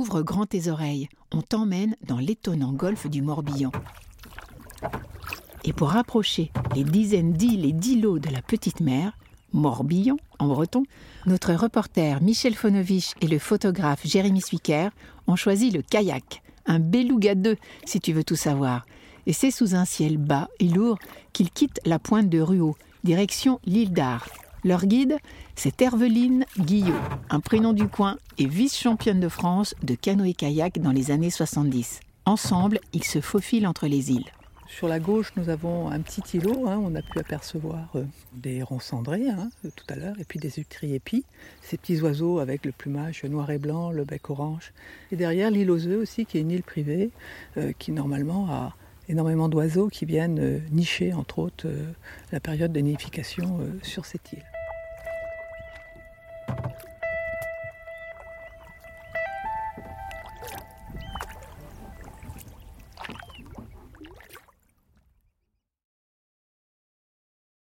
Ouvre grand tes oreilles, on t'emmène dans l'étonnant golfe du Morbihan. Et pour rapprocher les dizaines d'îles et d'îlots de la petite mer, Morbihan en breton, notre reporter Michel Fonovich et le photographe Jérémy Suiker ont choisi le kayak, un beluga 2 si tu veux tout savoir. Et c'est sous un ciel bas et lourd qu'ils quittent la pointe de Ruau, direction l'île d'Ar. Leur guide, c'est Herveline Guillot, un prénom du coin et vice-championne de France de canoë-kayak dans les années 70. Ensemble, ils se faufilent entre les îles. Sur la gauche, nous avons un petit îlot. Hein, on a pu apercevoir euh, des hérons cendrés hein, tout à l'heure, et puis des utriépis, ces petits oiseaux avec le plumage noir et blanc, le bec orange. Et derrière l'île aux œufs aussi, qui est une île privée, euh, qui normalement a énormément d'oiseaux qui viennent euh, nicher, entre autres, la période de nidification sur cette île.